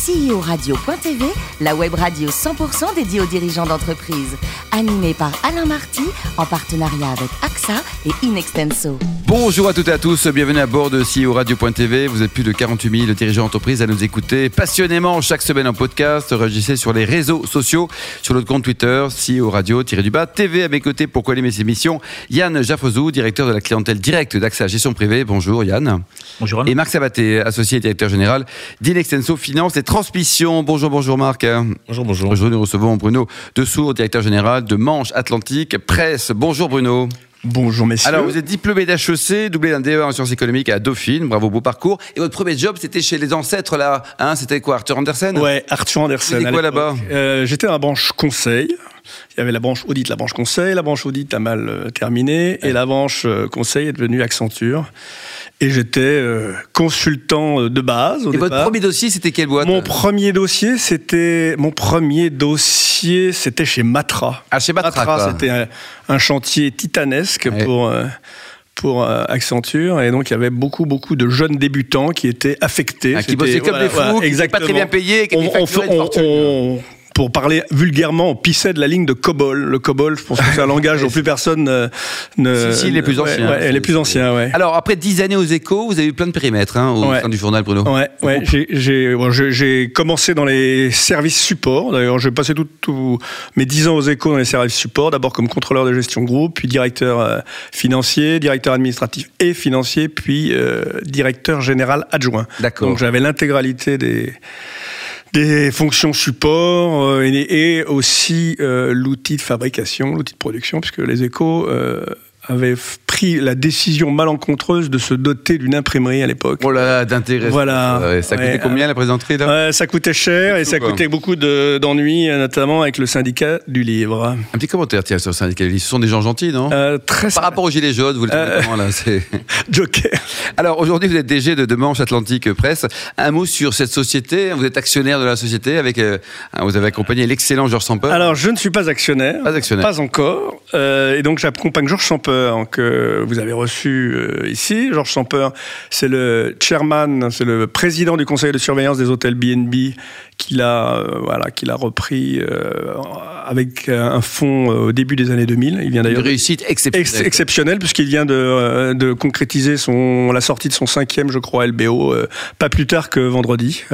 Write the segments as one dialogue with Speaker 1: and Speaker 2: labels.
Speaker 1: CEO-radio.tv, la web radio 100% dédiée aux dirigeants d'entreprise. Animée par Alain Marty, en partenariat avec AXA et Inextenso.
Speaker 2: Bonjour à toutes et à tous, bienvenue à bord de CEO Radio.tv. Vous êtes plus de 48 000 dirigeants d'entreprise à nous écouter passionnément chaque semaine en podcast. Réagissez sur les réseaux sociaux, sur notre compte Twitter, CEO Radio-du-bas, TV à mes côtés pour co-animer ces émissions. Yann Jaffrezou, directeur de la clientèle directe d'AXA Gestion Privée. Bonjour Yann.
Speaker 3: Bonjour.
Speaker 2: Et Marc Sabaté, associé et directeur général d'Inextenso Finance et Transmission. Bonjour, bonjour Marc.
Speaker 3: Bonjour, bonjour.
Speaker 2: Aujourd'hui, nous recevons Bruno Dessous, directeur général de Manche Atlantique Presse. Bonjour Bruno.
Speaker 4: Bonjour messieurs.
Speaker 2: Alors vous êtes diplômé d'HEC, doublé d'un DEA en sciences économiques à Dauphine, bravo beau parcours. Et votre premier job c'était chez les ancêtres là, hein, c'était quoi Arthur Andersen?
Speaker 4: Ouais, Arthur Andersen.
Speaker 2: Vous quoi là-bas?
Speaker 4: euh, J'étais dans la branche conseil. Il y avait la branche audit, la branche conseil. La branche audit a mal euh, terminé et la branche euh, conseil est devenue Accenture. Et j'étais euh, consultant de base. Au
Speaker 2: et votre premier dossier, c'était quelle boîte
Speaker 4: Mon premier dossier, c'était mon premier dossier, c'était chez Matra.
Speaker 2: Ah, chez Matra. Matra
Speaker 4: c'était un, un, chantier titanesque ouais. pour. Euh, pour Accenture et donc il y avait beaucoup beaucoup de jeunes débutants qui étaient affectés
Speaker 2: ah, qui bossaient comme
Speaker 4: voilà,
Speaker 2: des fous
Speaker 4: voilà,
Speaker 2: qui
Speaker 4: exactement.
Speaker 2: pas très bien payés qui
Speaker 4: on,
Speaker 2: étaient
Speaker 4: on, on, on, pour parler vulgairement, on pissait de la ligne de COBOL. Le COBOL, je pense que c'est un langage dont plus personne euh, ne.
Speaker 2: Si, si, les plus anciens.
Speaker 4: Ouais, ouais, les plus anciens, ouais.
Speaker 2: Alors, après dix années aux échos, vous avez eu plein de périmètres hein, au sein du journal, Bruno.
Speaker 4: Ouais, ouais. J'ai bon, commencé dans les services support. D'ailleurs, j'ai passé tous tout mes dix ans aux échos dans les services support. D'abord comme contrôleur de gestion groupe, puis directeur euh, financier, directeur administratif et financier, puis euh, directeur général adjoint.
Speaker 2: D'accord.
Speaker 4: Donc, j'avais l'intégralité des des fonctions support euh, et, aussi euh, l'outil de fabrication, l'outil de production, puisque les échos euh, avaient pris la décision malencontreuse de se doter d'une imprimerie à l'époque.
Speaker 2: Oh là là, d'intérêt.
Speaker 4: Voilà.
Speaker 2: Ouais, ça coûtait
Speaker 4: ouais,
Speaker 2: combien la présenterie là?
Speaker 4: Ouais, Ça coûtait cher et ça quoi. coûtait beaucoup d'ennuis, notamment avec le syndicat du livre.
Speaker 2: Un petit commentaire tiens, sur le syndicat du livre. Ce sont des gens gentils, non?
Speaker 4: Euh, Très
Speaker 2: Par rapport aux Gilets jaunes, vous le trouvez comment là
Speaker 4: Joker.
Speaker 2: Alors aujourd'hui, vous êtes DG de, de Manche Atlantique Presse. Un mot sur cette société. Vous êtes actionnaire de la société. Avec, euh, vous avez accompagné l'excellent Georges Samper.
Speaker 4: Alors je ne suis pas actionnaire.
Speaker 2: Pas actionnaire.
Speaker 4: Pas encore. Euh, et donc j'accompagne Georges Samper que vous avez reçu euh, ici. Georges Samper, c'est le chairman, c'est le président du conseil de surveillance des hôtels BNB qu'il a, euh, voilà, qu'il a repris euh, avec un fonds au début des années 2000. Il vient d'ailleurs
Speaker 2: une réussite exceptionnelle,
Speaker 4: ex exceptionnelle puisqu'il vient de, de concrétiser son la sortie de son cinquième, je crois, LBO, pas plus tard que vendredi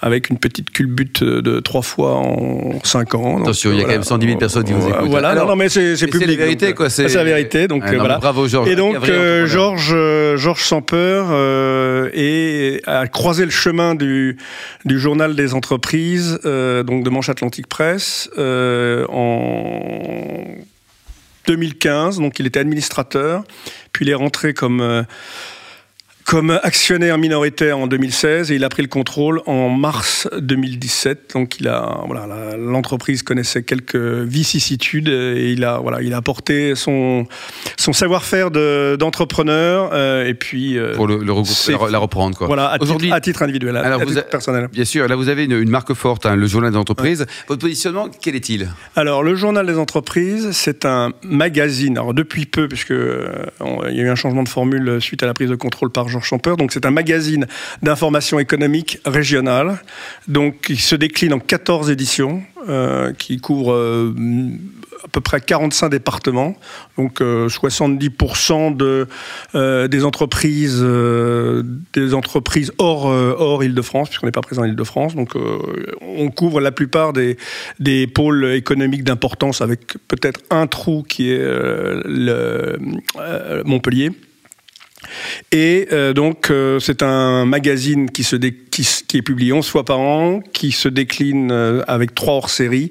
Speaker 4: avec une petite culbute de trois fois en cinq ans.
Speaker 2: Attention, il y a quand même 110 000 personnes qui vous écoutent.
Speaker 4: Voilà, non, non, mais c'est public.
Speaker 2: C'est la vérité, quoi.
Speaker 4: C'est la vérité, donc voilà.
Speaker 2: Bravo, Georges.
Speaker 4: Et donc, euh, Georges euh, Georges Samper euh, et a croisé le chemin du, du journal des entreprises, euh, donc de Manche Atlantique Presse, euh, en 2015. Donc, il était administrateur, puis il est rentré comme comme actionnaire minoritaire en 2016 et il a pris le contrôle en mars 2017. Donc il a voilà l'entreprise connaissait quelques vicissitudes et il a voilà il a apporté son son savoir-faire d'entrepreneur euh, et puis euh,
Speaker 2: pour le, le la, la, reprendre quoi.
Speaker 4: Voilà aujourd'hui à titre individuel,
Speaker 2: alors
Speaker 4: à
Speaker 2: vous
Speaker 4: titre personnel.
Speaker 2: Bien sûr, là vous avez une, une marque forte, hein, le journal des entreprises. Ouais. Votre positionnement quel est-il?
Speaker 4: Alors le journal des entreprises, c'est un magazine. Alors depuis peu puisque euh, il y a eu un changement de formule suite à la prise de contrôle par Jean Champer. Donc c'est un magazine d'information économique régionale, donc qui se décline en 14 éditions, euh, qui couvre euh, à peu près 45 départements, donc euh, 70% de, euh, des entreprises, euh, des entreprises hors, hors Île-de-France, puisqu'on n'est pas présent en Île-de-France. Donc on couvre la plupart des, des pôles économiques d'importance, avec peut-être un trou qui est le, Montpellier. Et euh, donc, euh, c'est un magazine qui, se dé qui, qui, est publié 11 fois par an, qui se décline euh, avec trois hors-séries,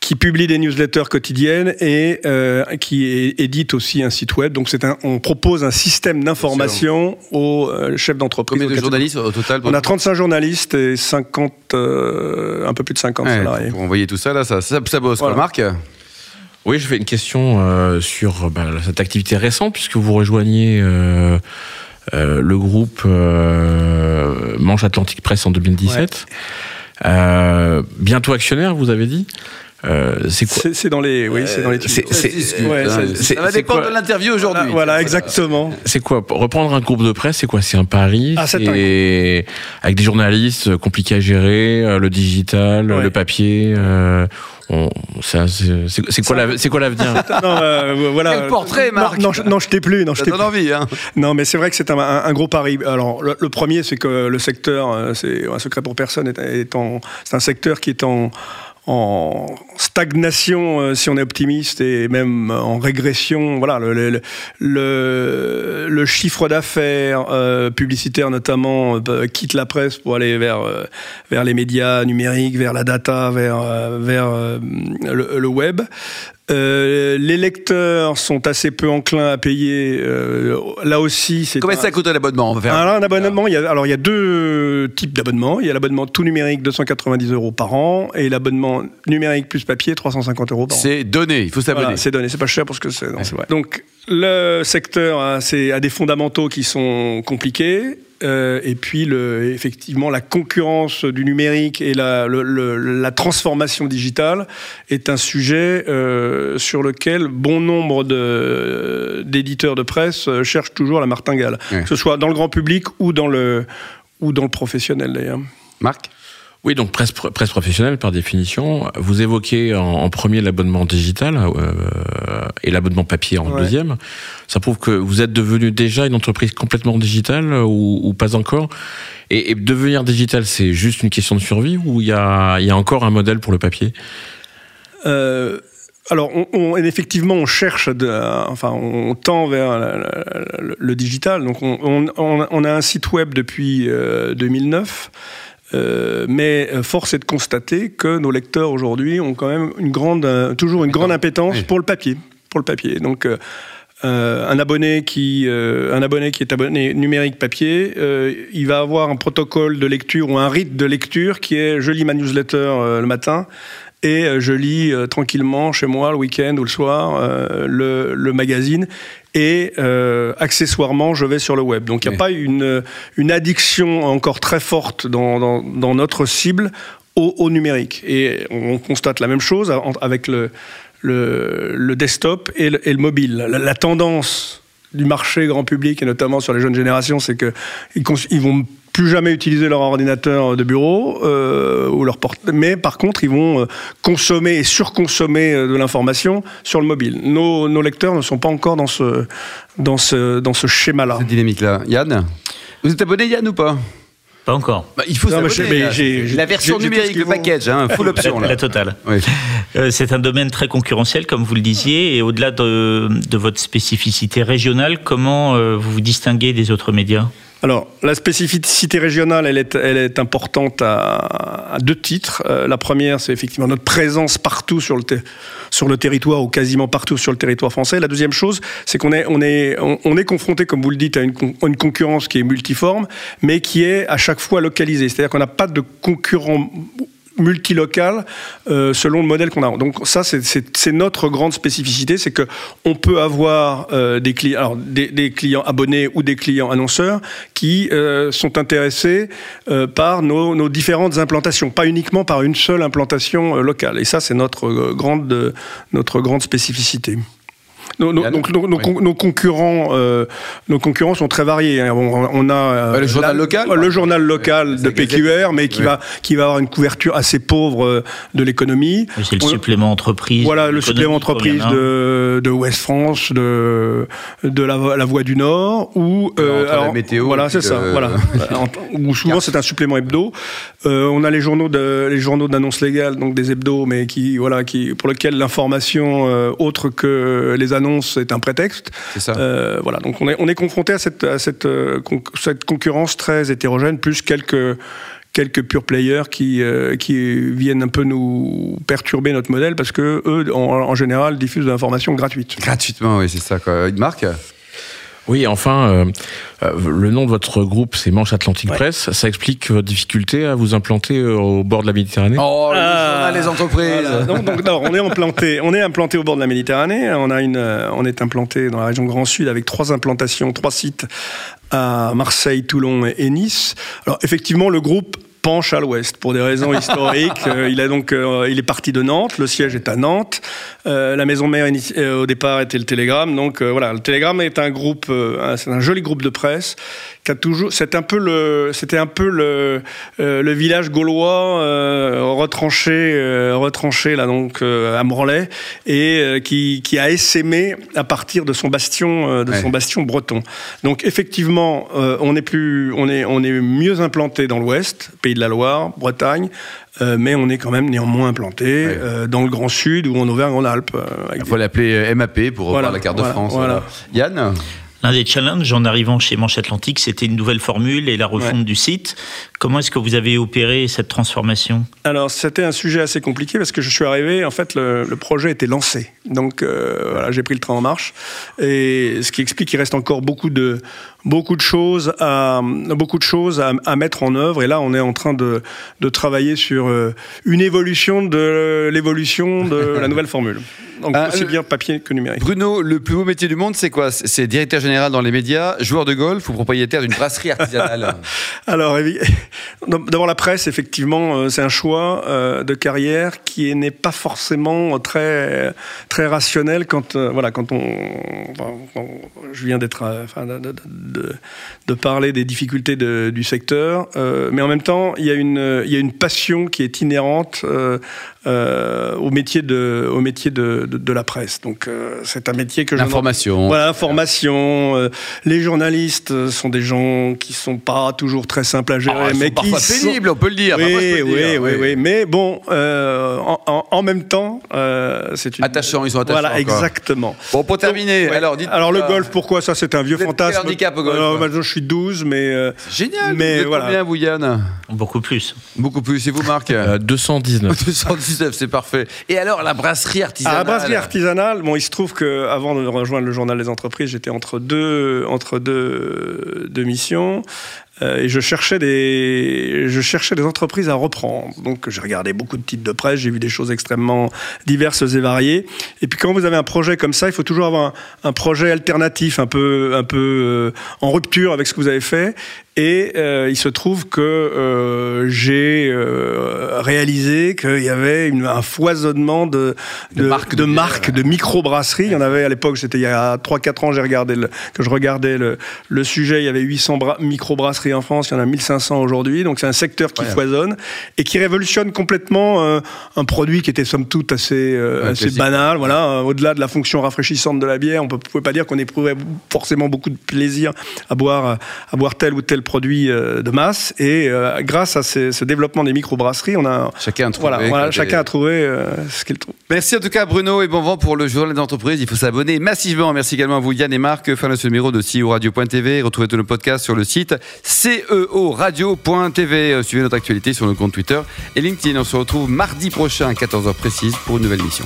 Speaker 4: qui publie des newsletters quotidiennes et euh, qui édite aussi un site web. Donc, c'est un, on propose un système d'information aux chefs d'entreprise.
Speaker 2: Combien de journalistes au total
Speaker 4: On a 35 journalistes et 50, un peu plus de 50
Speaker 2: ouais,
Speaker 4: salariés.
Speaker 2: Pour envoyer tout ça, là, ça, ça, ça bosse. Voilà. Marc
Speaker 3: oui, je fais une question euh, sur bah, cette activité récente, puisque vous rejoignez euh, euh, le groupe Manche Atlantique Presse en 2017. Ouais. bientôt actionnaire, vous avez dit? Euh, c'est quoi
Speaker 4: C'est dans les, oui, c'est dans les.
Speaker 3: c'est-
Speaker 4: Ouais, c'est-
Speaker 2: ça va dépendre de l'interview aujourd'hui.
Speaker 4: Voilà, voilà, exactement.
Speaker 3: C'est quoi Reprendre un groupe de presse, c'est quoi? C'est un pari?
Speaker 4: Ah, c'est
Speaker 3: C'est avec des journalistes euh, compliqués à gérer, euh, le digital,
Speaker 4: Ouais.
Speaker 3: le papier. euh, on- ça, c'est quoi la- c'est quoi l'avenir?
Speaker 4: Non, euh, voilà.
Speaker 2: Quel portrait, Marc?
Speaker 4: Non, je, non, je t'ai plus. Non, je t'ai
Speaker 2: envie, hein.
Speaker 4: Non, mais c'est vrai que c'est un, un- un gros pari. Alors, le, le premier, c'est que le secteur, euh, c'est un secret pour personne, est, est en, c'est un secteur qui est en, en stagnation, euh, si on est optimiste, et même en régression. Voilà, le, chiffre d'affaires euh, publicitaire, notamment, euh, quitte la presse pour aller vers, les médias numériques, vers la data, vers, vers le web. Euh, les lecteurs sont assez peu enclins à payer. euh, là aussi, c'est
Speaker 2: Combien
Speaker 4: un-
Speaker 2: ça coûte un abonnement On va faire
Speaker 4: alors, un abonnement, il y a, alors il y a deux types d'abonnements. Il y a l'abonnement tout numérique, 290 euros par an, et l'abonnement numérique plus papier, 350 euros par an.
Speaker 2: C'est donné, il faut s'abonner.
Speaker 4: Voilà, c'est donné, c'est pas cher parce que c'est vrai. Donc le secteur a des fondamentaux qui sont compliqués. Euh, et puis, le, effectivement, la concurrence du numérique et la, le- le- la transformation digitale est un sujet euh, sur lequel bon nombre d'éditeurs de presse euh, cherchent toujours la martingale,
Speaker 2: Ouais.
Speaker 4: que ce soit dans le grand public ou dans le, ou dans le professionnel d'ailleurs.
Speaker 2: Marc?
Speaker 3: Oui, donc presse, presse professionnelle par définition. Vous évoquez en, en premier l'abonnement digital euh, et l'abonnement papier en
Speaker 4: Ouais.
Speaker 3: deuxième. Ça prouve que vous êtes devenu déjà une entreprise complètement digitale euh, ou, ou pas encore? Et, et devenir digital, c'est juste une question de survie ou il y a, y a encore un modèle pour le papier?
Speaker 4: Euh, alors, on, on- effectivement, on cherche, de, enfin, on tend vers la- la- le, le digital. Donc, on, on- on- on a un site web depuis euh, 2009. Euh, mais euh, force est de constater que nos lecteurs aujourd'hui ont quand même une grande, euh, toujours une grande impétence
Speaker 2: Oui.
Speaker 4: pour le papier, pour le papier. Donc euh, un abonné qui, euh, un abonné qui est abonné numérique papier, euh, il va avoir un protocole de lecture ou un rite de lecture qui est je lis ma newsletter le matin et je lis tranquillement chez moi le week-end ou le soir le, le magazine et euh, accessoirement je vais sur le web. Donc il n'y a
Speaker 2: Oui.
Speaker 4: pas une, une addiction encore très forte dans, dans, dans notre cible au, au numérique. Et on constate la même chose avec le, le, le desktop et le, et le mobile. La, la tendance du marché grand public et notamment sur les jeunes générations, c'est que ils, cons- ils vont plus jamais utiliser leur ordinateur de bureau euh, ou leur porte mais par contre ils vont euh, consommer et surconsommer euh, de l'information sur le mobile. Nos, nos lecteurs ne sont pas encore dans ce dans ce dans ce schéma-là.
Speaker 2: Cette dynamique-là. Yann? Vous êtes abonné, Yann, ou pas?
Speaker 5: Pas encore.
Speaker 2: Bah, Il faut
Speaker 4: Non, mais mais
Speaker 2: là. La version numérique, le package, hein, full option.
Speaker 5: La
Speaker 2: Là.
Speaker 5: totale.
Speaker 2: Oui.
Speaker 5: Euh, C'est un domaine très concurrentiel, comme vous le disiez, et au-delà de, de votre spécificité régionale, comment euh, vous vous distinguez des autres médias?
Speaker 4: Alors, la spécificité régionale, elle est, importante à, deux titres. Euh, la première, c'est effectivement notre présence partout sur le, territoire ou quasiment partout sur le territoire français. La deuxième chose, c'est qu'on est, on est, on, on est confronté, comme vous le dites, à une concurrence qui est multiforme, mais qui est à chaque fois localisée. C'est-à-dire qu'on n'a pas de concurrent multilocal euh, selon le modèle qu'on a. Donc ça, c'est- notre grande spécificité, c'est que on peut avoir euh, des clients, alors des, clients abonnés ou des clients annonceurs qui euh, sont intéressés par nos, nos différentes implantations, pas uniquement par une seule implantation locale. Et ça, c'est notre grande notre grande spécificité. Nos, donc nos, nos
Speaker 2: Oui.
Speaker 4: con- nos concurrents, euh, nos concurrents sont très variés. hein. On, on a euh,
Speaker 2: le journal
Speaker 4: la-
Speaker 2: local,
Speaker 4: le journal local de
Speaker 2: Gazette.
Speaker 4: PQR, mais qui va qui va avoir une couverture assez pauvre euh, de l'économie.
Speaker 5: C'est le
Speaker 4: On-
Speaker 5: supplément entreprise.
Speaker 4: Voilà, le supplément entreprise
Speaker 5: un.
Speaker 4: de, de Ouest France, de, de la, la Voie du Nord, ou euh,
Speaker 2: Entre la météo
Speaker 4: Voilà, c'est ça. Voilà. Ou souvent c'est un supplément hebdo. Euh, on a les journaux de, les journaux d'annonce légale, donc des hebdos, mais qui voilà, qui pour lesquels l'information euh, autre que les annonces est un prétexte.
Speaker 2: C'est ça.
Speaker 4: Euh, voilà, donc on est, on est confronté à cette, à cette, euh, cette concurrence très hétérogène, plus quelques quelques pure players qui, euh, qui viennent un peu nous perturber notre modèle parce que eux, en, en général, diffusent de l'information gratuite.
Speaker 2: Gratuitement, oui, c'est ça. Quoi. Marc?
Speaker 3: Oui, enfin, euh, euh, le nom de votre groupe, c'est Manche Atlantique Presse. Ça explique votre difficulté à vous implanter euh, au bord de la Méditerranée?
Speaker 2: Oh, le
Speaker 4: Ah.
Speaker 2: journal des entreprises
Speaker 4: Voilà. Donc, donc, non, on est implanté, on est implanté au bord de la Méditerranée. On a une, on est implanté dans la région Grand Sud avec trois implantations, trois sites à Marseille, Toulon et Nice. Alors effectivement, le groupe penche à l'ouest pour des raisons historiques. Euh, il a donc, euh, il est parti de Nantes. Le siège est à Nantes. Euh, la maison mère au départ était le Télégramme. Donc voilà, le Télégramme est un groupe, c'est un joli groupe de presse qui a toujours, c'est un peu le, c'était un peu le, le village gaulois retranché, retranché là donc à Morlaix et qui, qui a essaimé à partir de son bastion, de son bastion breton. Donc effectivement, on est plus, on est, on est mieux implanté dans l'Ouest, pays de la Loire, Bretagne, euh, mais on est quand même néanmoins implanté euh, dans le Grand Sud ou en Auvergne-en-Alpes. Euh,
Speaker 2: Il faut l'appeler MAP pour revoir la carte de France. Yann
Speaker 5: L'un des challenges en arrivant chez Manche Atlantique, c'était une nouvelle formule et la refonte du site. Comment est-ce que vous avez opéré cette transformation?
Speaker 4: Alors, c'était un sujet assez compliqué parce que je suis arrivé, en fait, le, projet était lancé. Donc, voilà, j'ai pris le train en marche. Et ce qui explique qu'il reste encore beaucoup de, beaucoup de choses à beaucoup de choses à, mettre en œuvre. Et là on est en train de, de travailler sur euh, une évolution de l'évolution de la nouvelle formule. Donc ah, aussi bien papier que numérique.
Speaker 2: Bruno le plus beau métier du monde c'est quoi? C'est directeur général dans les médias joueur de golf ou propriétaire d'une brasserie artisanale?
Speaker 4: Alors d'abord la presse effectivement euh, c'est un choix euh, de carrière qui n'est pas forcément très très rationnel quand voilà quand on, je viens d'être enfin, de, parler des difficultés du secteur, euh, mais en même temps, il y a une, il y a une passion qui est inhérente euh, euh, au métier de, au métier de, de, la presse. Donc euh, c'est un métier que
Speaker 2: l'information.
Speaker 4: Voilà, l'information. Euh, les journalistes sont des gens qui sont pas toujours très simples à gérer,
Speaker 2: ah,
Speaker 4: mais
Speaker 2: qui sont pénibles, on peut le dire.
Speaker 4: Oui, oui, oui, oui, Mais bon, en, en, même temps, c'est une
Speaker 2: attachant. Ils sont attachants.
Speaker 4: Voilà, exactement.
Speaker 2: Bon, pour terminer, alors dites.
Speaker 4: Alors le golf, pourquoi ça C'est un vieux fantasme.
Speaker 2: handicap au golf.
Speaker 4: Alors, maintenant, je suis 12, mais.
Speaker 2: Génial.
Speaker 4: Mais
Speaker 2: vous voilà. Combien vous, Yann
Speaker 5: Beaucoup plus.
Speaker 2: Beaucoup plus. Et vous, Marc
Speaker 3: 219.
Speaker 2: 219 c'est parfait. Et alors, la brasserie artisanale
Speaker 4: ah, La brasserie artisanale, bon, il se trouve qu'avant de rejoindre le journal des entreprises, j'étais entre deux, entre deux, deux missions. Euh, et je cherchais des, je cherchais des entreprises à reprendre. Donc j'ai regardé beaucoup de titres de presse, j'ai vu des choses extrêmement diverses et variées. Et puis quand vous avez un projet comme ça, il faut toujours avoir un, projet alternatif, un peu, un peu euh, en rupture avec ce que vous avez fait. Et euh, il se trouve que euh, j'ai euh, réalisé qu'il y avait une, un foisonnement de, de, de marques, de, marques, de microbrasseries. Il y en avait à l'époque, c'était il y a 3-4 ans, j'ai regardé le, que je regardais le, le, sujet. Il y avait 800 microbrasseries en France, il y en a 1500 aujourd'hui. Donc c'est un secteur qui foisonne et qui révolutionne complètement un produit qui était somme toute assez, assez banal. Voilà, au-delà de la fonction rafraîchissante de la bière, on ne pouvait pas dire qu'on éprouvait forcément beaucoup de plaisir à boire, à boire tel ou tel produits euh, de masse. Et euh, grâce à ce développement des microbrasseries, on a
Speaker 2: chacun a trouvé,
Speaker 4: voilà, chacun a trouvé euh, ce qu'il trouve.
Speaker 2: Merci en tout cas Bruno et bon vent pour le journal d'entreprise. Il faut s'abonner massivement. Merci également à vous Yann et Marc. Fin de ce numéro de CEO Radio.tv. Retrouvez tous nos podcasts sur le site ceoradio.tv. Suivez notre actualité sur nos comptes Twitter et LinkedIn. On se retrouve mardi prochain à 14h précise pour une nouvelle mission.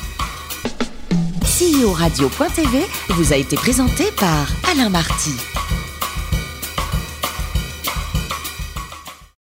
Speaker 1: CEO Radio.tv vous a été présenté par Alain Marty.